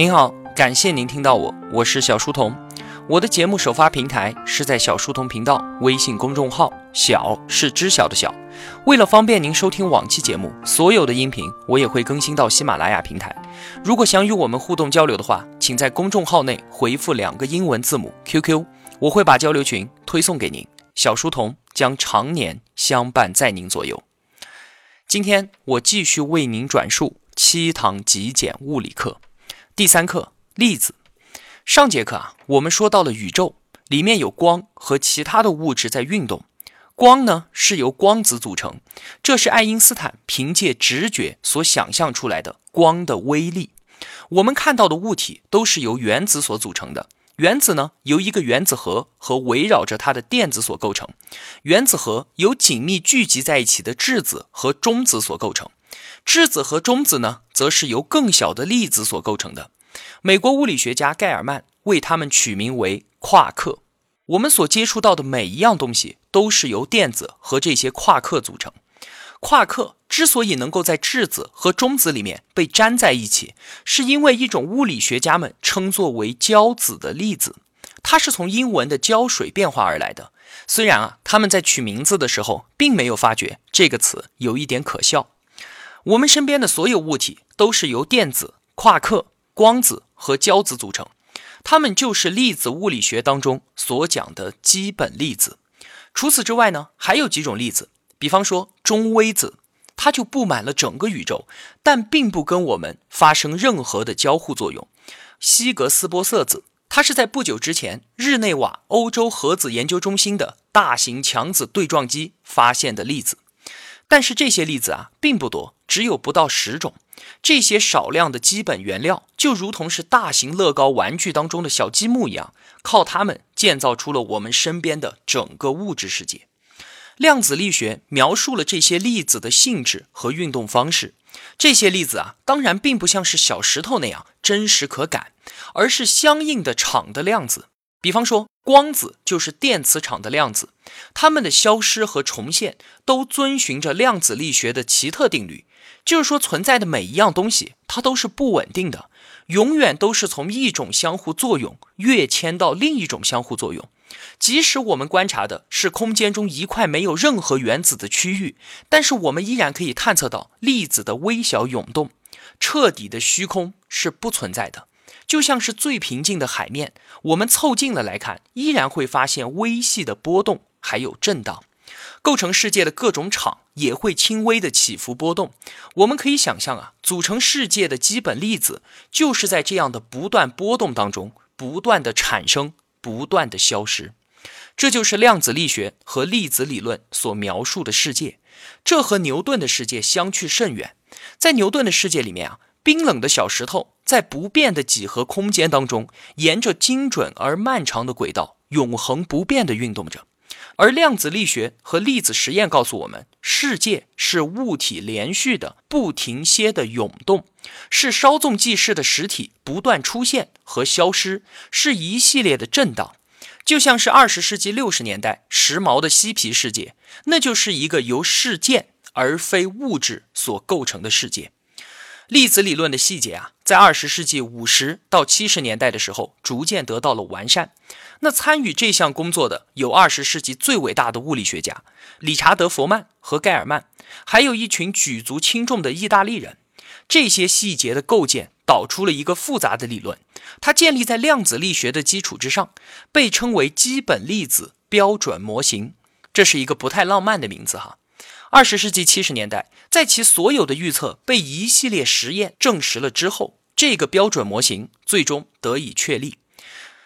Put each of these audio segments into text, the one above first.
您好，感谢您听到我，我是小书童。我的节目首发平台是在小书童频道微信公众号，小是知晓的小。为了方便您收听往期节目，所有的音频我也会更新到喜马拉雅平台。如果想与我们互动交流的话，请在公众号内回复两个英文字母 QQ，我会把交流群推送给您。小书童将常年相伴在您左右。今天我继续为您转述七堂极简物理课。第三课粒子。上节课啊，我们说到了宇宙里面有光和其他的物质在运动。光呢是由光子组成，这是爱因斯坦凭借直觉所想象出来的光的威力。我们看到的物体都是由原子所组成的，原子呢由一个原子核和围绕着它的电子所构成，原子核由紧密聚集在一起的质子和中子所构成。质子和中子呢，则是由更小的粒子所构成的。美国物理学家盖尔曼为它们取名为夸克。我们所接触到的每一样东西，都是由电子和这些夸克组成。夸克之所以能够在质子和中子里面被粘在一起，是因为一种物理学家们称作为胶子的粒子，它是从英文的胶水变化而来的。虽然啊，他们在取名字的时候，并没有发觉这个词有一点可笑。我们身边的所有物体都是由电子、夸克、光子和胶子组成，它们就是粒子物理学当中所讲的基本粒子。除此之外呢，还有几种粒子，比方说中微子，它就布满了整个宇宙，但并不跟我们发生任何的交互作用。希格斯玻色子，它是在不久之前日内瓦欧洲核子研究中心的大型强子对撞机发现的粒子。但是这些粒子啊，并不多，只有不到十种。这些少量的基本原料，就如同是大型乐高玩具当中的小积木一样，靠它们建造出了我们身边的整个物质世界。量子力学描述了这些粒子的性质和运动方式。这些粒子啊，当然并不像是小石头那样真实可感，而是相应的场的量子。比方说，光子就是电磁场的量子，它们的消失和重现都遵循着量子力学的奇特定律。就是说，存在的每一样东西，它都是不稳定的，永远都是从一种相互作用跃迁到另一种相互作用。即使我们观察的是空间中一块没有任何原子的区域，但是我们依然可以探测到粒子的微小涌动。彻底的虚空是不存在的。就像是最平静的海面，我们凑近了来看，依然会发现微细的波动，还有震荡。构成世界的各种场也会轻微的起伏波动。我们可以想象啊，组成世界的基本粒子就是在这样的不断波动当中，不断的产生，不断的消失。这就是量子力学和粒子理论所描述的世界。这和牛顿的世界相去甚远。在牛顿的世界里面啊。冰冷的小石头在不变的几何空间当中，沿着精准而漫长的轨道，永恒不变的运动着。而量子力学和粒子实验告诉我们，世界是物体连续的、不停歇的涌动，是稍纵即逝的实体不断出现和消失，是一系列的震荡，就像是二十世纪六十年代时髦的嬉皮世界，那就是一个由事件而非物质所构成的世界。粒子理论的细节啊，在二十世纪五十到七十年代的时候，逐渐得到了完善。那参与这项工作的有二十世纪最伟大的物理学家理查德·佛曼和盖尔曼，还有一群举足轻重的意大利人。这些细节的构建导出了一个复杂的理论，它建立在量子力学的基础之上，被称为基本粒子标准模型。这是一个不太浪漫的名字哈。二十世纪七十年代，在其所有的预测被一系列实验证实了之后，这个标准模型最终得以确立。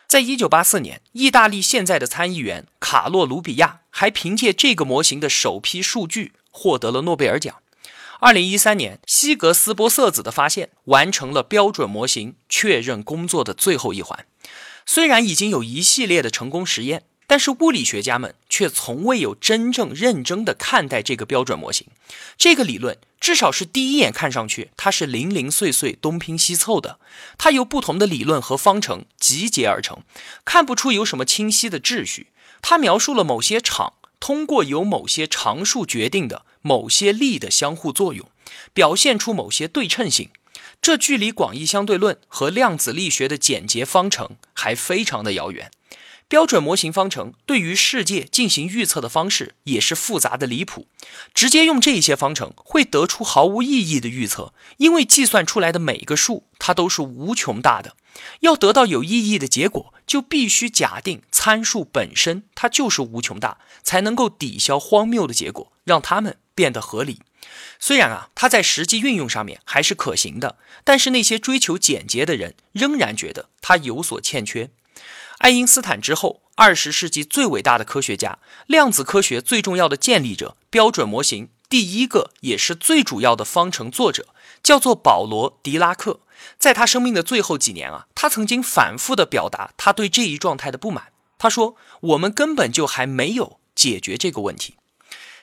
在一九八四年，意大利现在的参议员卡洛·卢比亚还凭借这个模型的首批数据获得了诺贝尔奖。二零一三年，希格斯玻色子的发现完成了标准模型确认工作的最后一环。虽然已经有一系列的成功实验。但是物理学家们却从未有真正认真的看待这个标准模型。这个理论至少是第一眼看上去，它是零零碎碎、东拼西凑的。它由不同的理论和方程集结而成，看不出有什么清晰的秩序。它描述了某些场通过由某些常数决定的某些力的相互作用，表现出某些对称性。这距离广义相对论和量子力学的简洁方程还非常的遥远。标准模型方程对于世界进行预测的方式也是复杂的离谱。直接用这些方程会得出毫无意义的预测，因为计算出来的每一个数它都是无穷大的。要得到有意义的结果，就必须假定参数本身它就是无穷大，才能够抵消荒谬的结果，让它们变得合理。虽然啊，它在实际运用上面还是可行的，但是那些追求简洁的人仍然觉得它有所欠缺。爱因斯坦之后，二十世纪最伟大的科学家，量子科学最重要的建立者，标准模型第一个也是最主要的方程作者，叫做保罗·狄拉克。在他生命的最后几年啊，他曾经反复的表达他对这一状态的不满。他说：“我们根本就还没有解决这个问题。”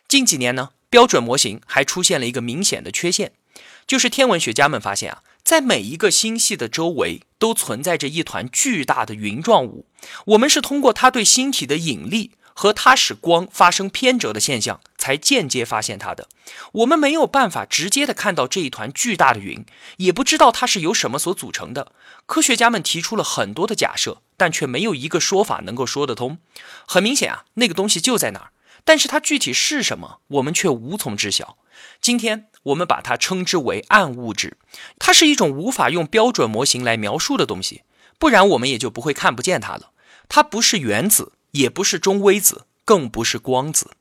近几年呢，标准模型还出现了一个明显的缺陷，就是天文学家们发现啊。在每一个星系的周围都存在着一团巨大的云状物，我们是通过它对星体的引力和它使光发生偏折的现象，才间接发现它的。我们没有办法直接的看到这一团巨大的云，也不知道它是由什么所组成的。科学家们提出了很多的假设，但却没有一个说法能够说得通。很明显啊，那个东西就在那儿，但是它具体是什么，我们却无从知晓。今天。我们把它称之为暗物质，它是一种无法用标准模型来描述的东西，不然我们也就不会看不见它了。它不是原子，也不是中微子，更不是光子。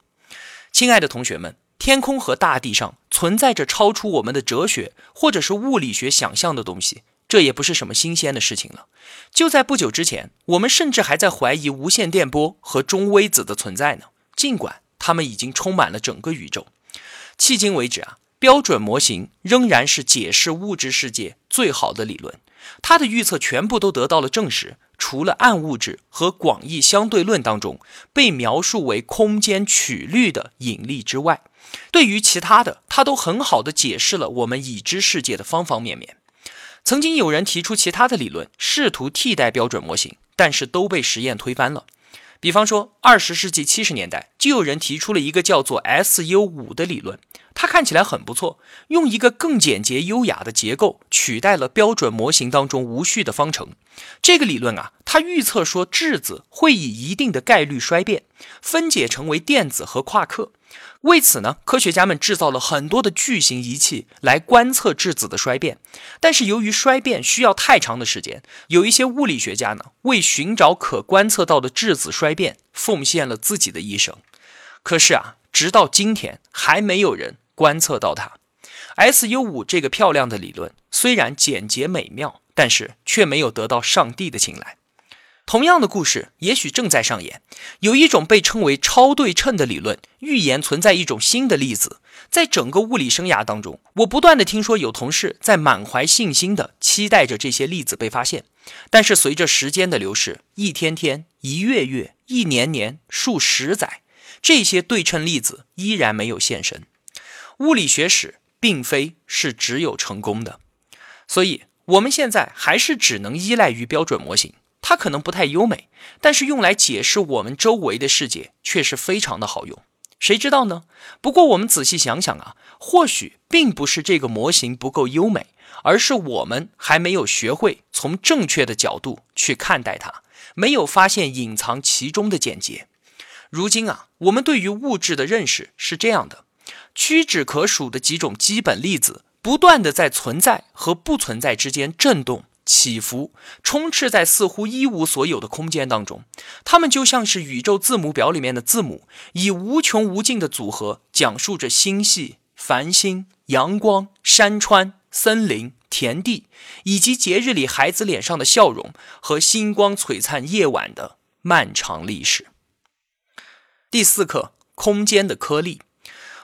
亲爱的同学们，天空和大地上存在着超出我们的哲学或者是物理学想象的东西，这也不是什么新鲜的事情了。就在不久之前，我们甚至还在怀疑无线电波和中微子的存在呢，尽管它们已经充满了整个宇宙。迄今为止啊。标准模型仍然是解释物质世界最好的理论，它的预测全部都得到了证实。除了暗物质和广义相对论当中被描述为空间曲率的引力之外，对于其他的，它都很好的解释了我们已知世界的方方面面。曾经有人提出其他的理论，试图替代标准模型，但是都被实验推翻了。比方说，二十世纪七十年代就有人提出了一个叫做 SU 五的理论，它看起来很不错，用一个更简洁优雅的结构取代了标准模型当中无序的方程。这个理论啊，它预测说质子会以一定的概率衰变，分解成为电子和夸克。为此呢，科学家们制造了很多的巨型仪器来观测质子的衰变。但是由于衰变需要太长的时间，有一些物理学家呢，为寻找可观测到的质子衰变，奉献了自己的一生。可是啊，直到今天还没有人观测到它。SU 五这个漂亮的理论虽然简洁美妙，但是却没有得到上帝的青睐。同样的故事也许正在上演。有一种被称为超对称的理论，预言存在一种新的粒子。在整个物理生涯当中，我不断的听说有同事在满怀信心的期待着这些粒子被发现。但是随着时间的流逝，一天天、一月月、一年年、数十载，这些对称粒子依然没有现身。物理学史并非是只有成功的，所以我们现在还是只能依赖于标准模型。它可能不太优美，但是用来解释我们周围的世界却是非常的好用。谁知道呢？不过我们仔细想想啊，或许并不是这个模型不够优美，而是我们还没有学会从正确的角度去看待它，没有发现隐藏其中的简洁。如今啊，我们对于物质的认识是这样的：屈指可数的几种基本粒子，不断的在存在和不存在之间震动。起伏充斥在似乎一无所有的空间当中，它们就像是宇宙字母表里面的字母，以无穷无尽的组合讲述着星系、繁星、阳光、山川、森林、田地，以及节日里孩子脸上的笑容和星光璀璨夜晚的漫长历史。第四课：空间的颗粒。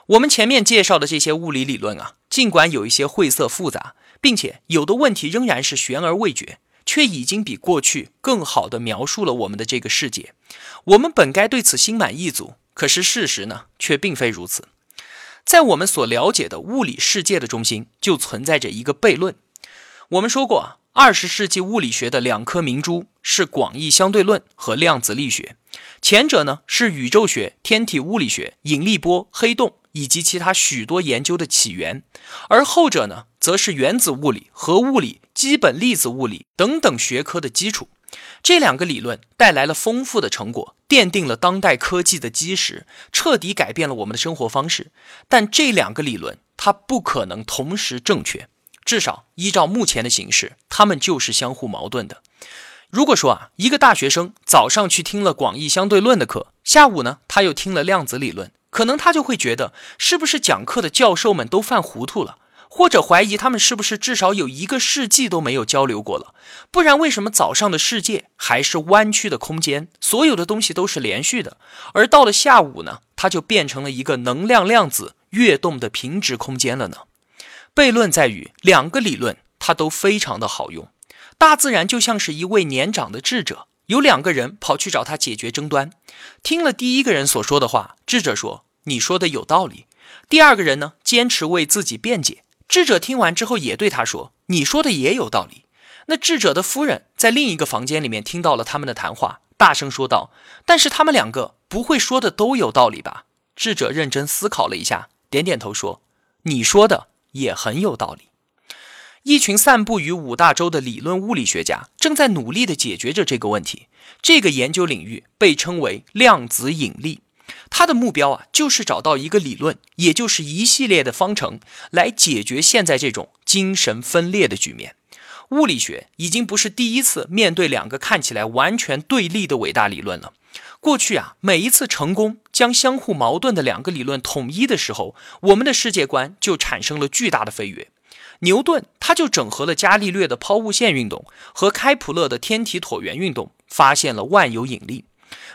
我们前面介绍的这些物理理论啊，尽管有一些晦涩复杂。并且有的问题仍然是悬而未决，却已经比过去更好地描述了我们的这个世界。我们本该对此心满意足，可是事实呢，却并非如此。在我们所了解的物理世界的中心，就存在着一个悖论。我们说过啊，二十世纪物理学的两颗明珠是广义相对论和量子力学，前者呢是宇宙学、天体物理学、引力波、黑洞以及其他许多研究的起源，而后者呢。则是原子物理、核物理、基本粒子物理等等学科的基础。这两个理论带来了丰富的成果，奠定了当代科技的基石，彻底改变了我们的生活方式。但这两个理论它不可能同时正确，至少依照目前的形势，它们就是相互矛盾的。如果说啊，一个大学生早上去听了广义相对论的课，下午呢他又听了量子理论，可能他就会觉得，是不是讲课的教授们都犯糊涂了？或者怀疑他们是不是至少有一个世纪都没有交流过了？不然为什么早上的世界还是弯曲的空间，所有的东西都是连续的，而到了下午呢，它就变成了一个能量量子跃动的平直空间了呢？悖论在于两个理论它都非常的好用。大自然就像是一位年长的智者，有两个人跑去找他解决争端，听了第一个人所说的话，智者说：“你说的有道理。”第二个人呢，坚持为自己辩解。智者听完之后，也对他说：“你说的也有道理。”那智者的夫人在另一个房间里面听到了他们的谈话，大声说道：“但是他们两个不会说的都有道理吧？”智者认真思考了一下，点点头说：“你说的也很有道理。”一群散布于五大洲的理论物理学家正在努力地解决着这个问题。这个研究领域被称为量子引力。他的目标啊，就是找到一个理论，也就是一系列的方程，来解决现在这种精神分裂的局面。物理学已经不是第一次面对两个看起来完全对立的伟大理论了。过去啊，每一次成功将相互矛盾的两个理论统一的时候，我们的世界观就产生了巨大的飞跃。牛顿他就整合了伽利略的抛物线运动和开普勒的天体椭圆运动，发现了万有引力。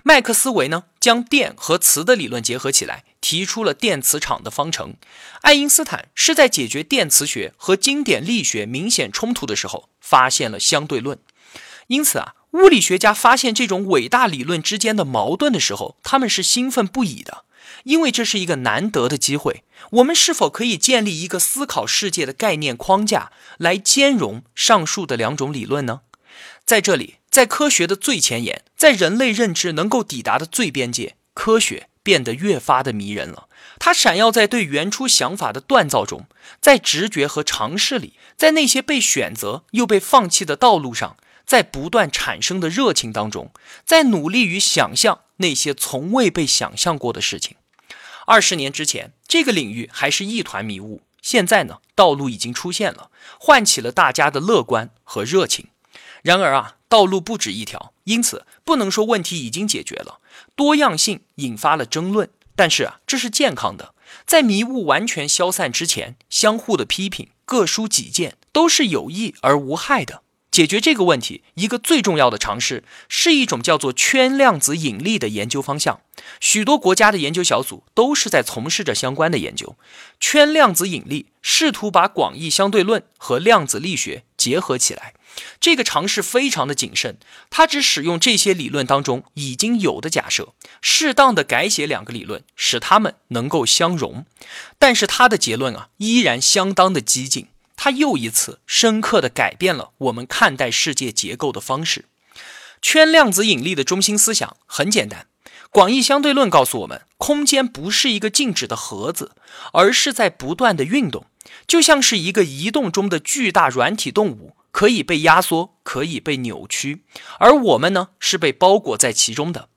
麦克斯韦呢，将电和磁的理论结合起来，提出了电磁场的方程。爱因斯坦是在解决电磁学和经典力学明显冲突的时候，发现了相对论。因此啊，物理学家发现这种伟大理论之间的矛盾的时候，他们是兴奋不已的，因为这是一个难得的机会。我们是否可以建立一个思考世界的概念框架，来兼容上述的两种理论呢？在这里。在科学的最前沿，在人类认知能够抵达的最边界，科学变得越发的迷人了。它闪耀在对原初想法的锻造中，在直觉和尝试里，在那些被选择又被放弃的道路上，在不断产生的热情当中，在努力与想象那些从未被想象过的事情。二十年之前，这个领域还是一团迷雾。现在呢，道路已经出现了，唤起了大家的乐观和热情。然而啊。道路不止一条，因此不能说问题已经解决了。多样性引发了争论，但是啊，这是健康的。在迷雾完全消散之前，相互的批评、各抒己见都是有益而无害的。解决这个问题，一个最重要的尝试是一种叫做圈量子引力的研究方向。许多国家的研究小组都是在从事着相关的研究。圈量子引力试图把广义相对论和量子力学结合起来。这个尝试非常的谨慎，他只使用这些理论当中已经有的假设，适当的改写两个理论，使它们能够相容。但是他的结论啊，依然相当的激进。他又一次深刻的改变了我们看待世界结构的方式。圈量子引力的中心思想很简单：广义相对论告诉我们，空间不是一个静止的盒子，而是在不断的运动，就像是一个移动中的巨大软体动物。可以被压缩，可以被扭曲，而我们呢是被包裹在其中的。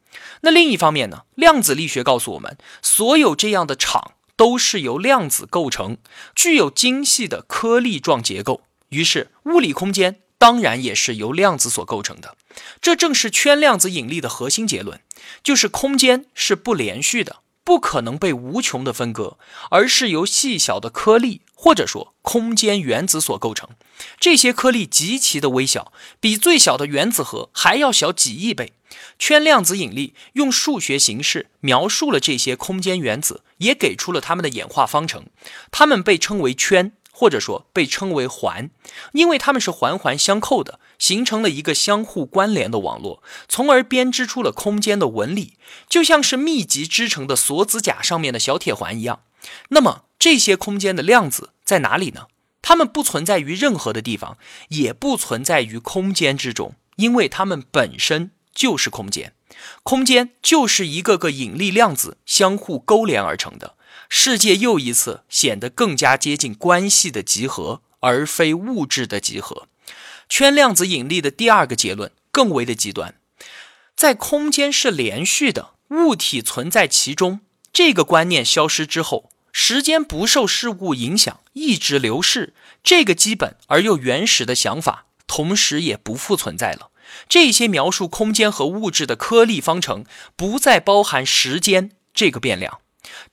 那另一方面呢，量子力学告诉我们，所有这样的场都是由量子构成，具有精细的颗粒状结构。于是，物理空间当然也是由量子所构成的。这正是圈量子引力的核心结论，就是空间是不连续的。不可能被无穷的分割，而是由细小的颗粒或者说空间原子所构成。这些颗粒极其的微小，比最小的原子核还要小几亿倍。圈量子引力用数学形式描述了这些空间原子，也给出了它们的演化方程。它们被称为圈。或者说被称为环，因为它们是环环相扣的，形成了一个相互关联的网络，从而编织出了空间的纹理，就像是密集织成的锁子甲上面的小铁环一样。那么这些空间的量子在哪里呢？它们不存在于任何的地方，也不存在于空间之中，因为它们本身就是空间。空间就是一个个引力量子相互勾连而成的。世界又一次显得更加接近关系的集合，而非物质的集合。圈量子引力的第二个结论更为的极端，在空间是连续的，物体存在其中这个观念消失之后，时间不受事物影响，一直流逝，这个基本而又原始的想法，同时也不复存在了。这些描述空间和物质的颗粒方程，不再包含时间这个变量。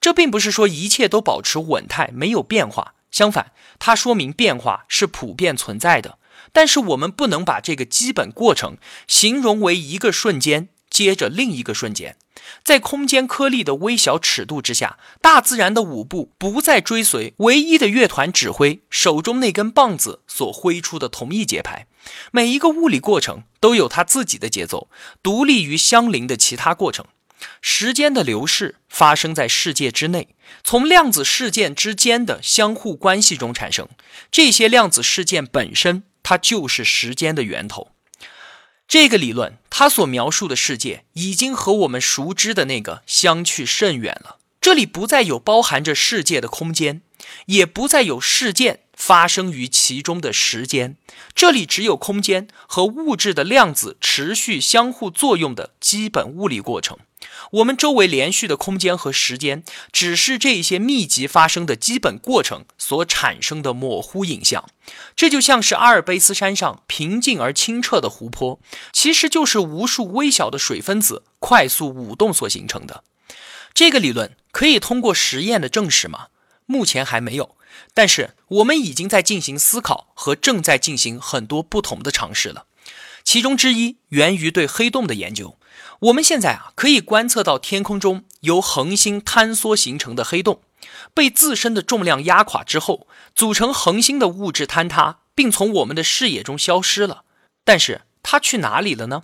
这并不是说一切都保持稳态，没有变化。相反，它说明变化是普遍存在的。但是我们不能把这个基本过程形容为一个瞬间接着另一个瞬间。在空间颗粒的微小尺度之下，大自然的舞步不再追随唯一的乐团指挥手中那根棒子所挥出的同一节拍。每一个物理过程都有它自己的节奏，独立于相邻的其他过程。时间的流逝发生在世界之内，从量子事件之间的相互关系中产生。这些量子事件本身，它就是时间的源头。这个理论，它所描述的世界已经和我们熟知的那个相去甚远了。这里不再有包含着世界的空间，也不再有事件发生于其中的时间。这里只有空间和物质的量子持续相互作用的基本物理过程。我们周围连续的空间和时间，只是这些密集发生的基本过程所产生的模糊影像。这就像是阿尔卑斯山上平静而清澈的湖泊，其实就是无数微小的水分子快速舞动所形成的。这个理论可以通过实验的证实吗？目前还没有，但是我们已经在进行思考和正在进行很多不同的尝试了。其中之一源于对黑洞的研究。我们现在啊，可以观测到天空中由恒星坍缩形成的黑洞，被自身的重量压垮之后，组成恒星的物质坍塌，并从我们的视野中消失了。但是它去哪里了呢？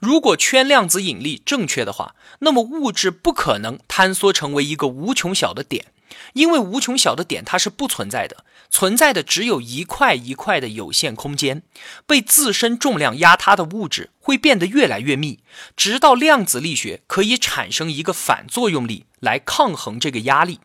如果圈量子引力正确的话，那么物质不可能坍缩成为一个无穷小的点。因为无穷小的点它是不存在的，存在的只有一块一块的有限空间。被自身重量压塌的物质会变得越来越密，直到量子力学可以产生一个反作用力来抗衡这个压力。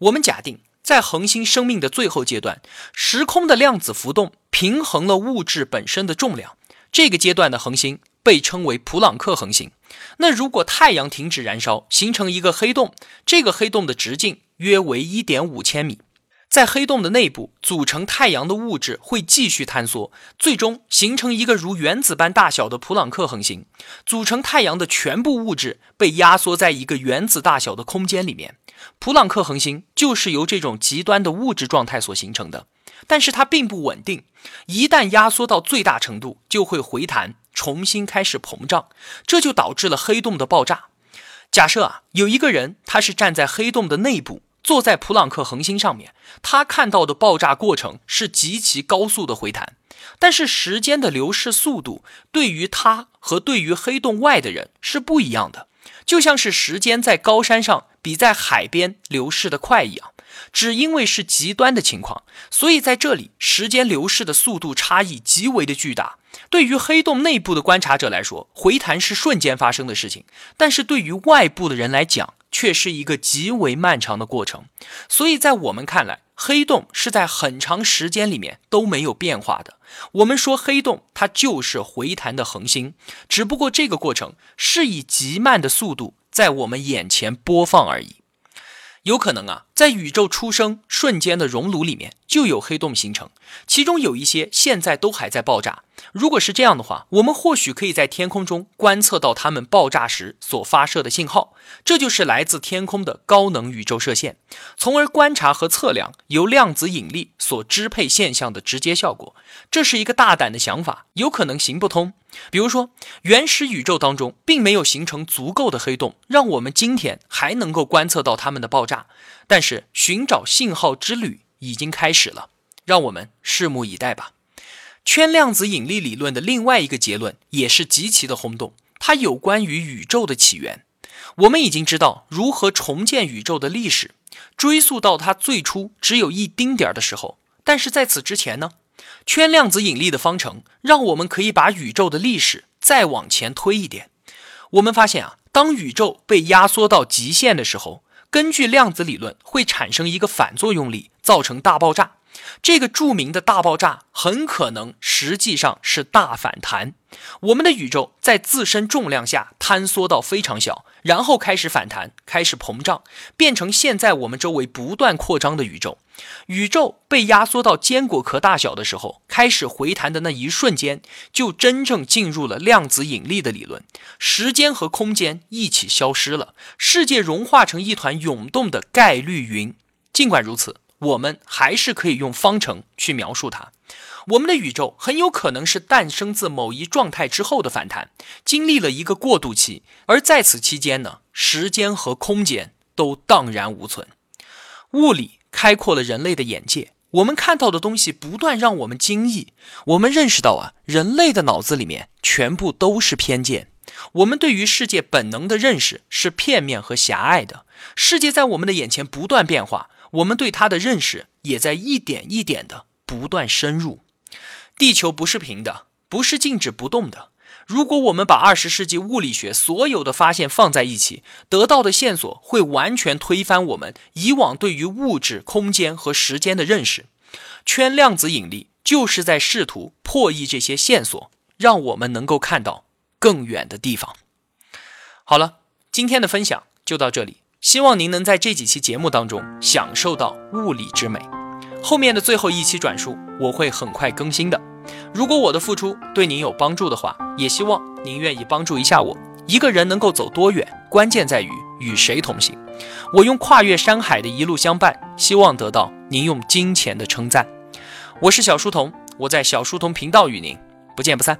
我们假定，在恒星生命的最后阶段，时空的量子浮动平衡了物质本身的重量。这个阶段的恒星被称为普朗克恒星。那如果太阳停止燃烧，形成一个黑洞，这个黑洞的直径。约为一点五千米，在黑洞的内部组成太阳的物质会继续坍缩，最终形成一个如原子般大小的普朗克恒星。组成太阳的全部物质被压缩在一个原子大小的空间里面。普朗克恒星就是由这种极端的物质状态所形成的，但是它并不稳定，一旦压缩到最大程度，就会回弹，重新开始膨胀，这就导致了黑洞的爆炸。假设啊，有一个人，他是站在黑洞的内部，坐在普朗克恒星上面，他看到的爆炸过程是极其高速的回弹。但是时间的流逝速度对于他和对于黑洞外的人是不一样的，就像是时间在高山上比在海边流逝的快一样。只因为是极端的情况，所以在这里时间流逝的速度差异极为的巨大。对于黑洞内部的观察者来说，回弹是瞬间发生的事情；但是对于外部的人来讲，却是一个极为漫长的过程。所以在我们看来，黑洞是在很长时间里面都没有变化的。我们说黑洞它就是回弹的恒星，只不过这个过程是以极慢的速度在我们眼前播放而已。有可能啊，在宇宙出生瞬间的熔炉里面就有黑洞形成，其中有一些现在都还在爆炸。如果是这样的话，我们或许可以在天空中观测到它们爆炸时所发射的信号，这就是来自天空的高能宇宙射线，从而观察和测量由量子引力所支配现象的直接效果。这是一个大胆的想法，有可能行不通。比如说，原始宇宙当中并没有形成足够的黑洞，让我们今天还能够观测到它们的爆炸。但是，寻找信号之旅已经开始了，让我们拭目以待吧。圈量子引力理论的另外一个结论也是极其的轰动，它有关于宇宙的起源。我们已经知道如何重建宇宙的历史，追溯到它最初只有一丁点儿的时候。但是在此之前呢？圈量子引力的方程让我们可以把宇宙的历史再往前推一点。我们发现啊，当宇宙被压缩到极限的时候，根据量子理论会产生一个反作用力，造成大爆炸。这个著名的大爆炸很可能实际上是大反弹。我们的宇宙在自身重量下坍缩到非常小，然后开始反弹，开始膨胀，变成现在我们周围不断扩张的宇宙。宇宙被压缩到坚果壳大小的时候，开始回弹的那一瞬间，就真正进入了量子引力的理论。时间和空间一起消失了，世界融化成一团涌动的概率云。尽管如此，我们还是可以用方程去描述它。我们的宇宙很有可能是诞生自某一状态之后的反弹，经历了一个过渡期，而在此期间呢，时间和空间都荡然无存。物理开阔了人类的眼界，我们看到的东西不断让我们惊异。我们认识到啊，人类的脑子里面全部都是偏见，我们对于世界本能的认识是片面和狭隘的。世界在我们的眼前不断变化，我们对它的认识也在一点一点的不断深入。地球不是平的，不是静止不动的。如果我们把二十世纪物理学所有的发现放在一起，得到的线索会完全推翻我们以往对于物质、空间和时间的认识。圈量子引力就是在试图破译这些线索，让我们能够看到更远的地方。好了，今天的分享就到这里，希望您能在这几期节目当中享受到物理之美。后面的最后一期转述我会很快更新的。如果我的付出对您有帮助的话，也希望您愿意帮助一下我。一个人能够走多远，关键在于与谁同行。我用跨越山海的一路相伴，希望得到您用金钱的称赞。我是小书童，我在小书童频道与您不见不散。